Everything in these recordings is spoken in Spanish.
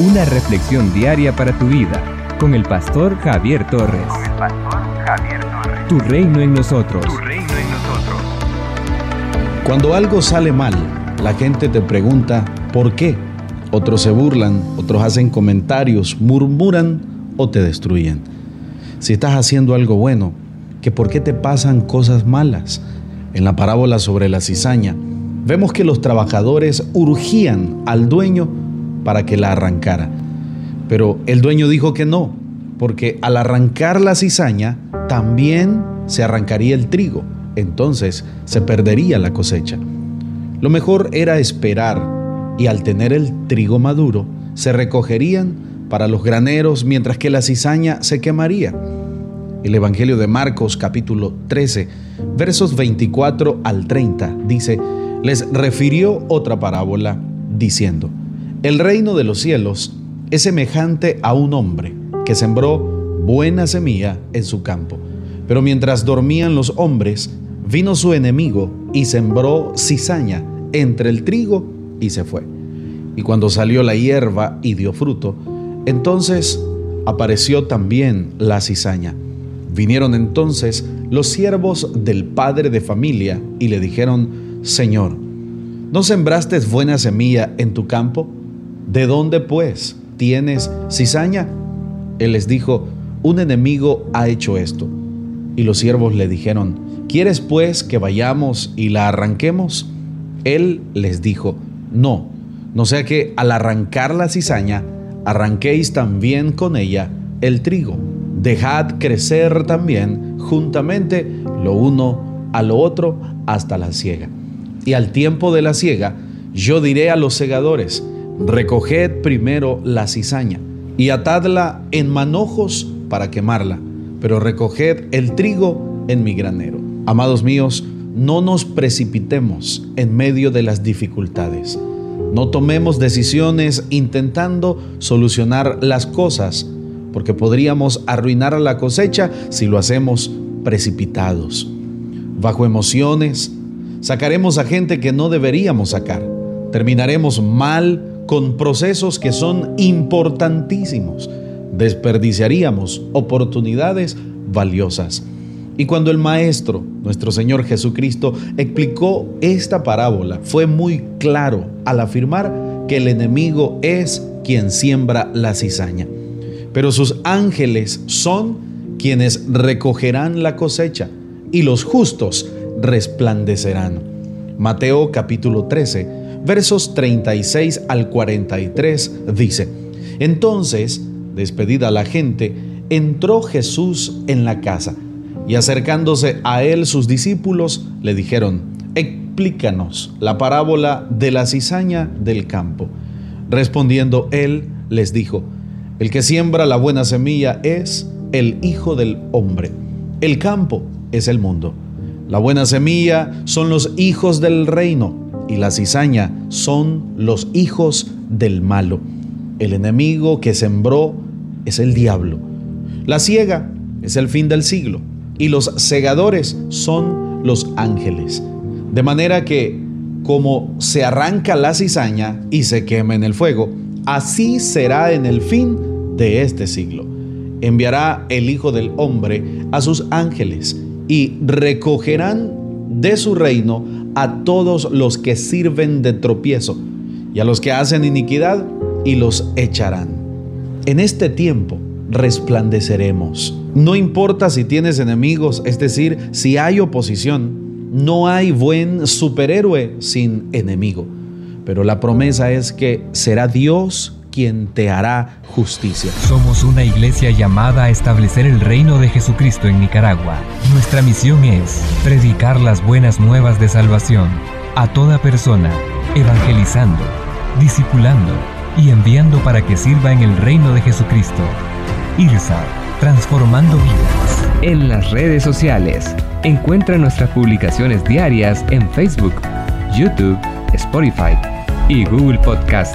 Una reflexión diaria para tu vida con el pastor Javier Torres. Con el pastor Javier Torres. Tu reino en nosotros. Tu reino en nosotros. Cuando algo sale mal, la gente te pregunta ¿por qué? Otros se burlan, otros hacen comentarios, murmuran o te destruyen. Si estás haciendo algo bueno, que por qué te pasan cosas malas. En la parábola sobre la cizaña, vemos que los trabajadores urgían al dueño para que la arrancara. Pero el dueño dijo que no, porque al arrancar la cizaña también se arrancaría el trigo, entonces se perdería la cosecha. Lo mejor era esperar y al tener el trigo maduro se recogerían para los graneros mientras que la cizaña se quemaría. El Evangelio de Marcos capítulo 13, versos 24 al 30 dice, les refirió otra parábola diciendo, el reino de los cielos es semejante a un hombre que sembró buena semilla en su campo. Pero mientras dormían los hombres, vino su enemigo y sembró cizaña entre el trigo y se fue. Y cuando salió la hierba y dio fruto, entonces apareció también la cizaña. Vinieron entonces los siervos del padre de familia y le dijeron, Señor, ¿no sembraste buena semilla en tu campo? ¿De dónde pues tienes cizaña? Él les dijo, un enemigo ha hecho esto. Y los siervos le dijeron, ¿quieres pues que vayamos y la arranquemos? Él les dijo, no, no sea que al arrancar la cizaña, arranquéis también con ella el trigo. Dejad crecer también juntamente lo uno a lo otro hasta la siega. Y al tiempo de la siega, yo diré a los segadores, Recoged primero la cizaña y atadla en manojos para quemarla, pero recoged el trigo en mi granero. Amados míos, no nos precipitemos en medio de las dificultades. No tomemos decisiones intentando solucionar las cosas, porque podríamos arruinar la cosecha si lo hacemos precipitados. Bajo emociones, sacaremos a gente que no deberíamos sacar. Terminaremos mal con procesos que son importantísimos. Desperdiciaríamos oportunidades valiosas. Y cuando el Maestro, nuestro Señor Jesucristo, explicó esta parábola, fue muy claro al afirmar que el enemigo es quien siembra la cizaña. Pero sus ángeles son quienes recogerán la cosecha y los justos resplandecerán. Mateo capítulo 13 versos 36 al 43 dice, Entonces, despedida la gente, entró Jesús en la casa y acercándose a él sus discípulos le dijeron, explícanos la parábola de la cizaña del campo. Respondiendo él les dijo, el que siembra la buena semilla es el Hijo del Hombre. El campo es el mundo. La buena semilla son los hijos del reino y la cizaña son los hijos del malo. El enemigo que sembró es el diablo. La ciega es el fin del siglo y los segadores son los ángeles. De manera que como se arranca la cizaña y se quema en el fuego, así será en el fin de este siglo. Enviará el Hijo del Hombre a sus ángeles y recogerán de su reino a todos los que sirven de tropiezo y a los que hacen iniquidad y los echarán. En este tiempo resplandeceremos. No importa si tienes enemigos, es decir, si hay oposición, no hay buen superhéroe sin enemigo. Pero la promesa es que será Dios quien te hará justicia. Somos una iglesia llamada a establecer el reino de Jesucristo en Nicaragua. Nuestra misión es predicar las buenas nuevas de salvación a toda persona, evangelizando, discipulando y enviando para que sirva en el reino de Jesucristo. IRSA, transformando vidas. En las redes sociales, encuentra nuestras publicaciones diarias en Facebook, YouTube, Spotify y Google Podcast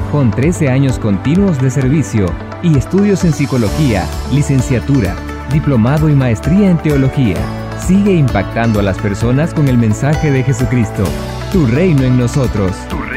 con 13 años continuos de servicio y estudios en psicología, licenciatura, diplomado y maestría en teología. Sigue impactando a las personas con el mensaje de Jesucristo. Tu reino en nosotros. Tu